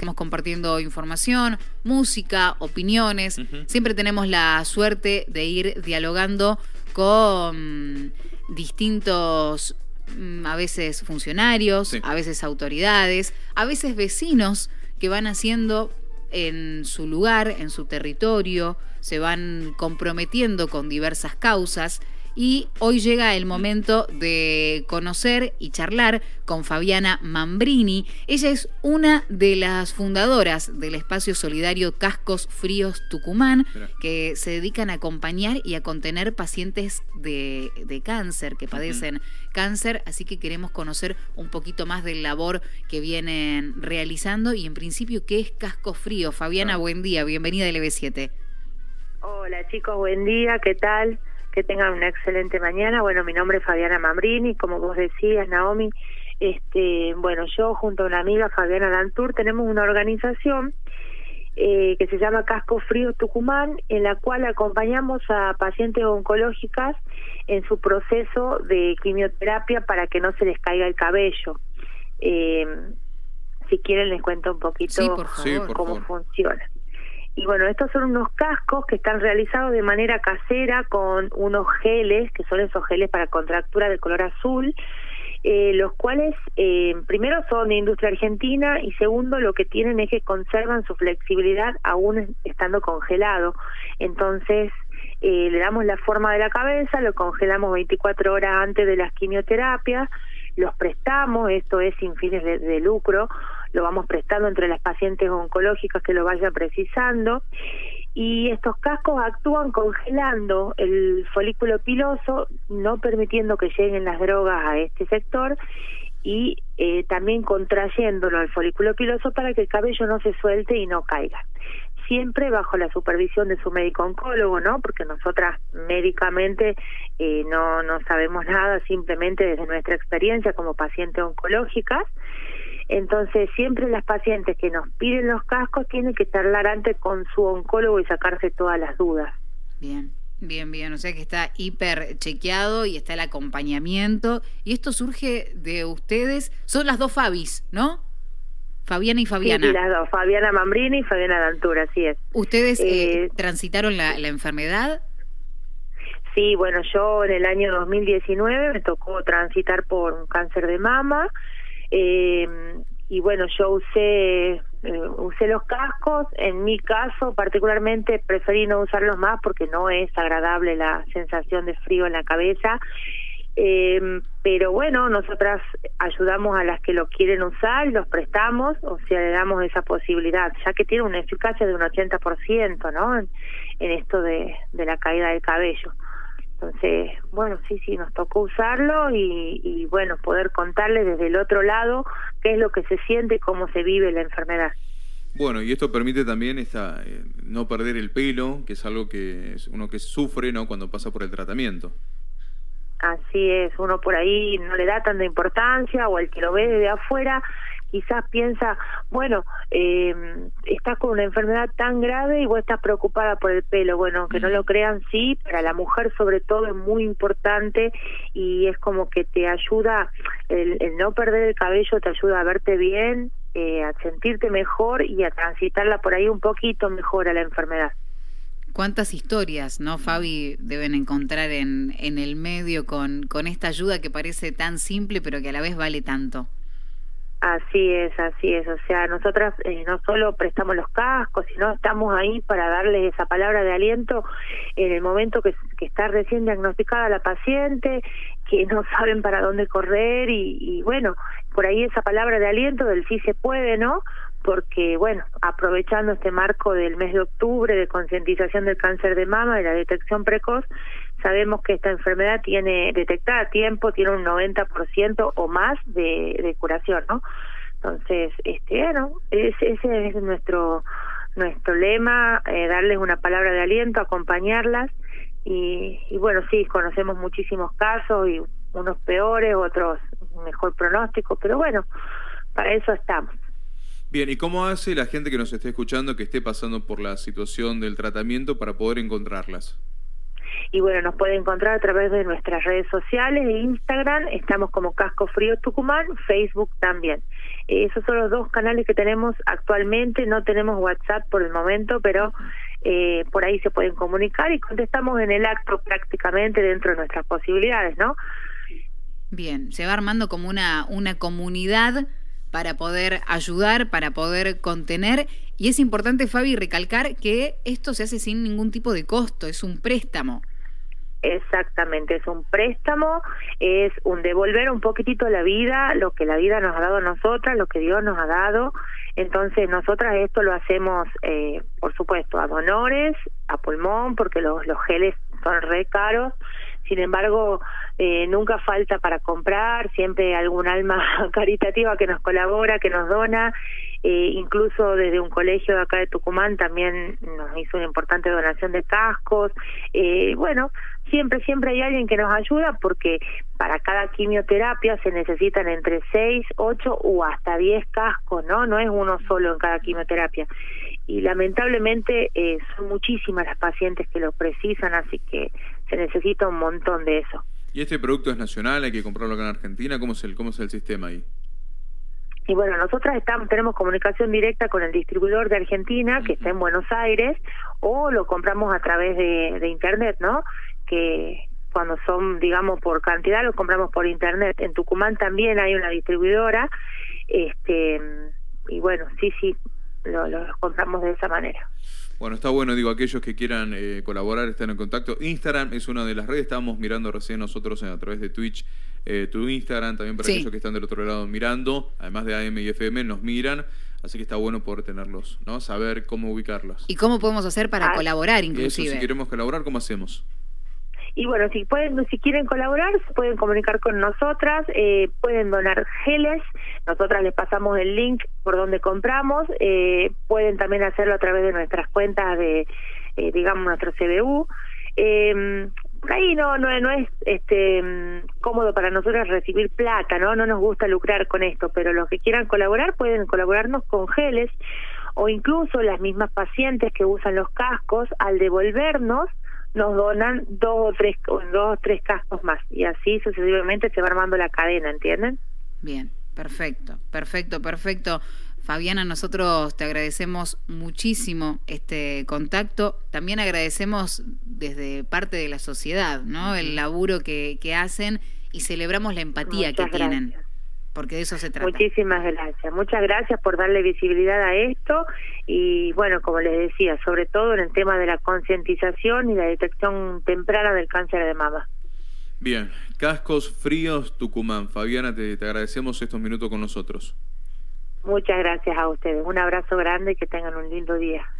Estamos compartiendo información, música, opiniones. Siempre tenemos la suerte de ir dialogando con distintos, mm, a veces funcionarios, a veces autoridades, a veces vecinos que van haciendo en su lugar, en su territorio, se van comprometiendo con diversas causas y hoy llega el momento de conocer y charlar con Fabiana Mambrini. Ella es una de las fundadoras del espacio solidario Cascos Fríos Tucumán, que se dedican a acompañar y a contener pacientes de, cáncer, que padecen cáncer, así que queremos conocer un poquito más del labor que vienen realizando y en principio qué es Cascos Fríos. Fabiana, buen día, bienvenida al EB7. Hola chicos, buen día, ¿qué tal? Que tengan una excelente mañana. Bueno, mi nombre es Fabiana Mambrini, como vos decías, Naomi. Este, bueno, yo junto a una amiga, Fabiana Dantur, tenemos una organización eh, que se llama Casco Frío Tucumán, en la cual acompañamos a pacientes oncológicas en su proceso de quimioterapia para que no se les caiga el cabello. Eh, si quieren les cuento un poquito cómo funciona. Y bueno, estos son unos cascos que están realizados de manera casera con unos geles, que son esos geles para contractura de color azul, eh, los cuales eh, primero son de industria argentina y segundo lo que tienen es que conservan su flexibilidad aún estando congelado. Entonces eh, le damos la forma de la cabeza, lo congelamos 24 horas antes de las quimioterapias, los prestamos, esto es sin fines de lucro, lo vamos prestando entre las pacientes oncológicas que lo vayan precisando y estos cascos actúan congelando el folículo piloso, no permitiendo que lleguen las drogas a este sector y eh, también contrayéndolo al folículo piloso para que el cabello no se suelte y no caiga. Siempre bajo la supervisión de su médico oncólogo, ¿no? Porque nosotras médicamente eh, no, no sabemos nada, simplemente desde nuestra experiencia como pacientes oncológicas. Entonces, siempre las pacientes que nos piden los cascos tienen que charlar antes con su oncólogo y sacarse todas las dudas. Bien. Bien, bien, o sea que está hiper chequeado y está el acompañamiento. Y esto surge de ustedes, son las dos Fabis, ¿no? Fabiana y Fabiana. Sí, las dos, Fabiana Mambrini y Fabiana Dantura, así es. ¿Ustedes eh, eh, transitaron la, la enfermedad? Sí, bueno, yo en el año 2019 me tocó transitar por un cáncer de mama eh, y bueno, yo usé, eh, usé los cascos, en mi caso particularmente preferí no usarlos más porque no es agradable la sensación de frío en la cabeza. Eh, pero bueno, nosotras ayudamos a las que lo quieren usar, los prestamos, o sea, le damos esa posibilidad, ya que tiene una eficacia de un 80%, ¿no? En, en esto de, de la caída del cabello. Entonces, bueno, sí, sí, nos tocó usarlo y, bueno, poder contarles desde el otro lado qué es lo que se siente, cómo se vive la enfermedad. Bueno, y esto permite también esta, eh, no perder el pelo, que es algo que uno que sufre ¿no? cuando pasa por el tratamiento. Así es, uno por ahí no le da tanta importancia o el que lo ve desde afuera quizás piensa, bueno, eh, estás con una enfermedad tan grave y vos estás preocupada por el pelo. Bueno, que no lo crean, sí, para la mujer sobre todo es muy importante y es como que te ayuda, el, no perder el cabello te ayuda a verte bien, eh, a sentirte mejor y a transitarla por ahí un poquito mejor a la enfermedad. ¿Cuántas historias, no, Fabi, deben encontrar en, en el medio con, con esta ayuda que parece tan simple pero que a la vez vale tanto? Así es, así es. O sea, nosotras eh, no solo prestamos los cascos, sino estamos ahí para darles esa palabra de aliento en el momento que, está recién diagnosticada la paciente, que no saben para dónde correr y, y bueno, por ahí esa palabra de aliento del sí se puede, ¿no? porque, bueno, aprovechando este marco del mes de octubre de concientización del cáncer de mama y la detección precoz, sabemos que esta enfermedad tiene detectada a tiempo, tiene un 90% o más de, curación, ¿no? Entonces, este, bueno, ese es nuestro nuestro lema, eh, darles una palabra de aliento, acompañarlas y, y bueno, sí, conocemos muchísimos casos y unos peores, otros mejor pronóstico, pero bueno, para eso estamos. Bien, ¿y cómo hace la gente que nos esté escuchando que esté pasando por la situación del tratamiento para poder encontrarlas? Y bueno, nos puede encontrar a través de nuestras redes sociales, Instagram, estamos como Casco Frío Tucumán, Facebook también. esos son los dos canales que tenemos actualmente, no tenemos WhatsApp por el momento, pero eh, por ahí se pueden comunicar y contestamos en el acto prácticamente dentro de nuestras posibilidades, ¿no? Bien, se va armando como una, una comunidad para poder ayudar, para poder contener. Y es importante, Fabi, recalcar que esto se hace sin ningún tipo de costo, es un préstamo. Exactamente, es un préstamo, es un devolver un poquitito la vida, lo que la vida nos ha dado a nosotras, lo que Dios nos ha dado. Entonces, nosotras esto lo hacemos, eh, por supuesto, a donores, a pulmón, porque los, los geles son re caros. Sin embargo, eh, nunca falta para comprar, siempre algún alma caritativa que nos colabora, que nos dona. Eh, incluso desde un colegio de acá de Tucumán también nos hizo una importante donación de cascos. Eh, bueno, siempre, siempre hay alguien que nos ayuda porque para cada quimioterapia se necesitan entre 6, 8 o hasta 10 cascos, ¿no? No es uno solo en cada quimioterapia. Y lamentablemente eh, son muchísimas las pacientes que lo precisan, así que se necesita un montón de eso. ¿Y este producto es nacional? ¿Hay que comprarlo acá en Argentina? ¿Cómo es el, cómo es el sistema ahí? Y bueno, nosotras estamos, tenemos comunicación directa con el distribuidor de Argentina, que está en Buenos Aires, o lo compramos a través de, de Internet, ¿no? Que cuando son, digamos, por cantidad, lo compramos por Internet. En Tucumán también hay una distribuidora, este y bueno, sí, sí, lo, lo compramos de esa manera. Bueno, está bueno, digo, aquellos que quieran eh, colaborar están en contacto. Instagram es una de las redes, estábamos mirando recién nosotros a través de Twitch eh, tu Instagram, también para aquellos que están del otro lado mirando, además de AM y FM, nos miran. Así que está bueno poder tenerlos, ¿no? Saber cómo ubicarlos. ¿Y cómo podemos hacer para ah, colaborar, inclusive? Eso, si queremos colaborar, ¿cómo hacemos? Y bueno, si pueden, si quieren colaborar, se pueden comunicar con nosotras, eh, pueden donar geles, nosotras les pasamos el link por donde compramos, eh, pueden también hacerlo a través de nuestras cuentas de, eh, digamos, nuestro CBU. Eh, por ahí no, no, no es este cómodo para nosotros recibir plata, ¿no? No nos gusta lucrar con esto, pero los que quieran colaborar pueden colaborarnos con geles o incluso las mismas pacientes que usan los cascos, al devolvernos, nos donan dos o tres, dos o tres cascos más y así sucesivamente se va armando la cadena, ¿entienden? Bien, perfecto, perfecto, perfecto. Fabiana, nosotros te agradecemos muchísimo este contacto. También agradecemos desde parte de la sociedad, ¿no? El laburo que, que hacen y celebramos la empatía que tienen porque de eso se trata. Muchísimas gracias, muchas gracias por darle visibilidad a esto y bueno, como les decía, sobre todo en el tema de la concientización y la detección temprana del cáncer de mama. Bien, Cascos Fríos Tucumán. Fabiana, te, te agradecemos estos minutos con nosotros. Muchas gracias a ustedes. Un abrazo grande y que tengan un lindo día.